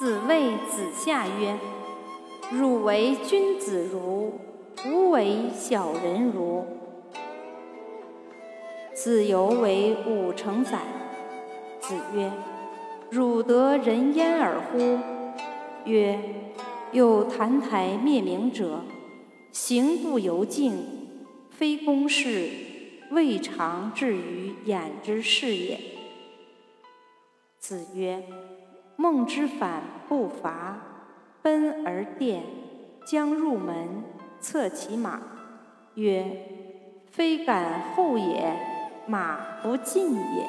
子谓子夏曰：“汝为君子如，吾为小人如。”子游为五成宰。子曰：“汝得人焉耳乎？”曰：“有澹台灭明者，行不由径，非公事，未尝至于眼之事也。”子曰：“孟之反不伐，奔而殿，将入门，策其马。曰：‘非敢后也，马不进也。’